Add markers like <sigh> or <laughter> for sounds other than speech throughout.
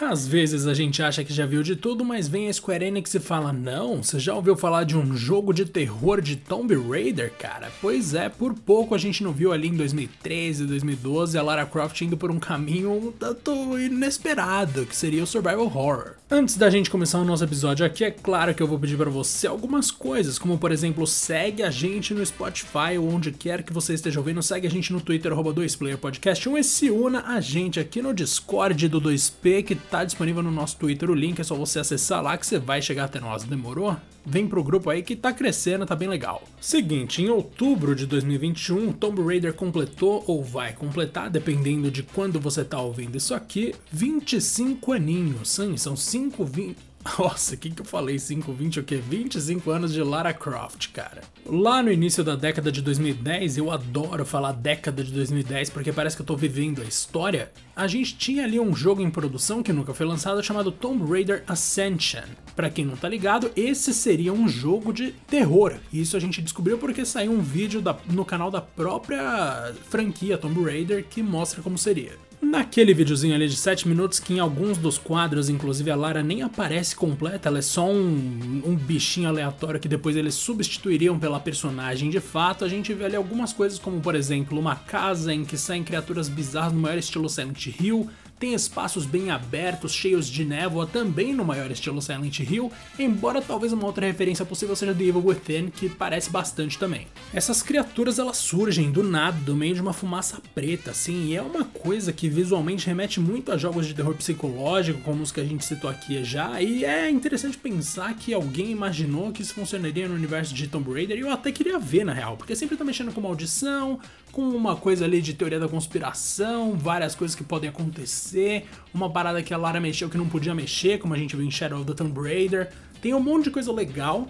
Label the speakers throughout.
Speaker 1: Às vezes a gente acha que já viu de tudo, mas vem a Square Enix e fala: Não, você já ouviu falar de um jogo de terror de Tomb Raider, cara? Pois é, por pouco a gente não viu ali em 2013, 2012 a Lara Croft indo por um caminho um tanto inesperado, que seria o Survival Horror. Antes da gente começar o nosso episódio aqui, é claro que eu vou pedir para você algumas coisas, como por exemplo, segue a gente no Spotify ou onde quer que você esteja ouvindo, segue a gente no Twitter, 2playerpodcast1 e se una a gente aqui no Discord do 2P, que tá disponível no nosso Twitter o link, é só você acessar lá que você vai chegar até nós. Demorou? Vem pro grupo aí que tá crescendo, tá bem legal. Seguinte, em outubro de 2021, Tomb Raider completou ou vai completar, dependendo de quando você tá ouvindo isso aqui, 25 aninhos. Sim, são 5 20 <laughs> nossa, o que, que eu falei? 5, 20 o quê? 25 anos de Lara Croft, cara. Lá no início da década de 2010, eu adoro falar década de 2010 porque parece que eu tô vivendo a história. A gente tinha ali um jogo em produção que nunca foi lançado chamado Tomb Raider Ascension. Para quem não tá ligado, esse seria um jogo de terror. Isso a gente descobriu porque saiu um vídeo da, no canal da própria franquia Tomb Raider que mostra como seria. Naquele videozinho ali de 7 minutos, que em alguns dos quadros, inclusive a Lara nem aparece completa, ela é só um, um bichinho aleatório que depois eles substituiriam pela personagem de fato, a gente vê ali algumas coisas como, por exemplo, uma casa em que saem criaturas bizarras no maior estilo Silent Hill, tem espaços bem abertos, cheios de névoa, também no maior estilo Silent Hill, embora talvez uma outra referência possível seja The Evil Within, que parece bastante também. Essas criaturas elas surgem do nada, do meio de uma fumaça preta, assim, e é uma coisa que visualmente remete muito a jogos de terror psicológico, como os que a gente citou aqui já, e é interessante pensar que alguém imaginou que isso funcionaria no universo de Tomb Raider, e eu até queria ver na real, porque sempre tá mexendo com maldição, com uma coisa ali de teoria da conspiração, várias coisas que podem acontecer, uma parada que a Lara mexeu que não podia mexer, como a gente viu em Shadow of the Tomb Raider. Tem um monte de coisa legal.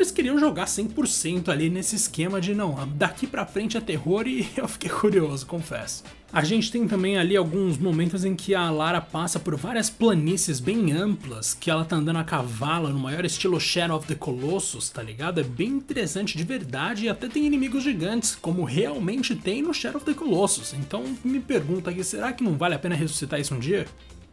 Speaker 1: Eles queriam jogar 100% ali nesse esquema de não, daqui pra frente é terror e <laughs> eu fiquei curioso, confesso. A gente tem também ali alguns momentos em que a Lara passa por várias planícies bem amplas, que ela tá andando a cavalo no maior estilo Shadow of the Colossus, tá ligado? É bem interessante de verdade e até tem inimigos gigantes, como realmente tem no Shadow of the Colossus. Então me pergunta aqui, será que não vale a pena ressuscitar isso um dia?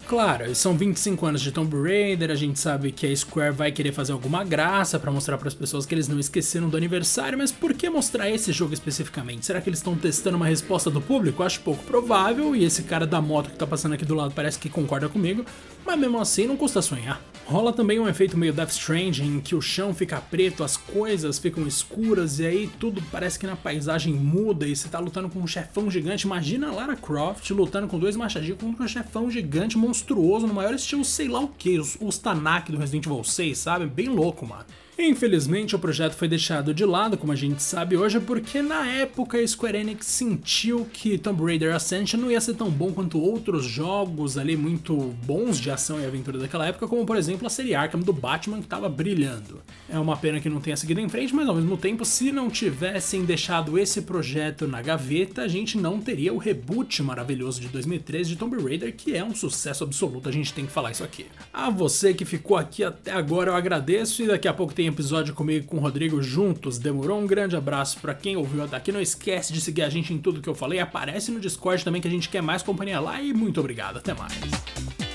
Speaker 1: Claro, são 25 anos de Tomb Raider, a gente sabe que a Square vai querer fazer alguma graça para mostrar para as pessoas que eles não esqueceram do aniversário, mas por que mostrar esse jogo especificamente? Será que eles estão testando uma resposta do público? Acho pouco provável, e esse cara da moto que tá passando aqui do lado parece que concorda comigo, mas mesmo assim não custa sonhar. Rola também um efeito meio Death Stranding, em que o chão fica preto, as coisas ficam escuras e aí tudo parece que na paisagem muda e você tá lutando com um chefão gigante. Imagina Lara Croft lutando com dois machadinhos contra um chefão gigante monstruoso no maior estilo sei lá o que, os, os Tanak do Resident Evil 6, sabe? Bem louco, mano. Infelizmente, o projeto foi deixado de lado, como a gente sabe hoje, porque na época a Square Enix sentiu que Tomb Raider Ascension não ia ser tão bom quanto outros jogos ali muito bons de ação e aventura daquela época, como por exemplo a série Arkham do Batman que estava brilhando. É uma pena que não tenha seguido em frente, mas ao mesmo tempo, se não tivessem deixado esse projeto na gaveta, a gente não teria o reboot maravilhoso de 2013 de Tomb Raider, que é um sucesso absoluto, a gente tem que falar isso aqui. A você que ficou aqui até agora, eu agradeço e daqui a pouco tem episódio comigo com o Rodrigo juntos. Demorou? Um grande abraço para quem ouviu até aqui. Não esquece de seguir a gente em tudo que eu falei. Aparece no Discord também que a gente quer mais companhia lá e muito obrigado. Até mais.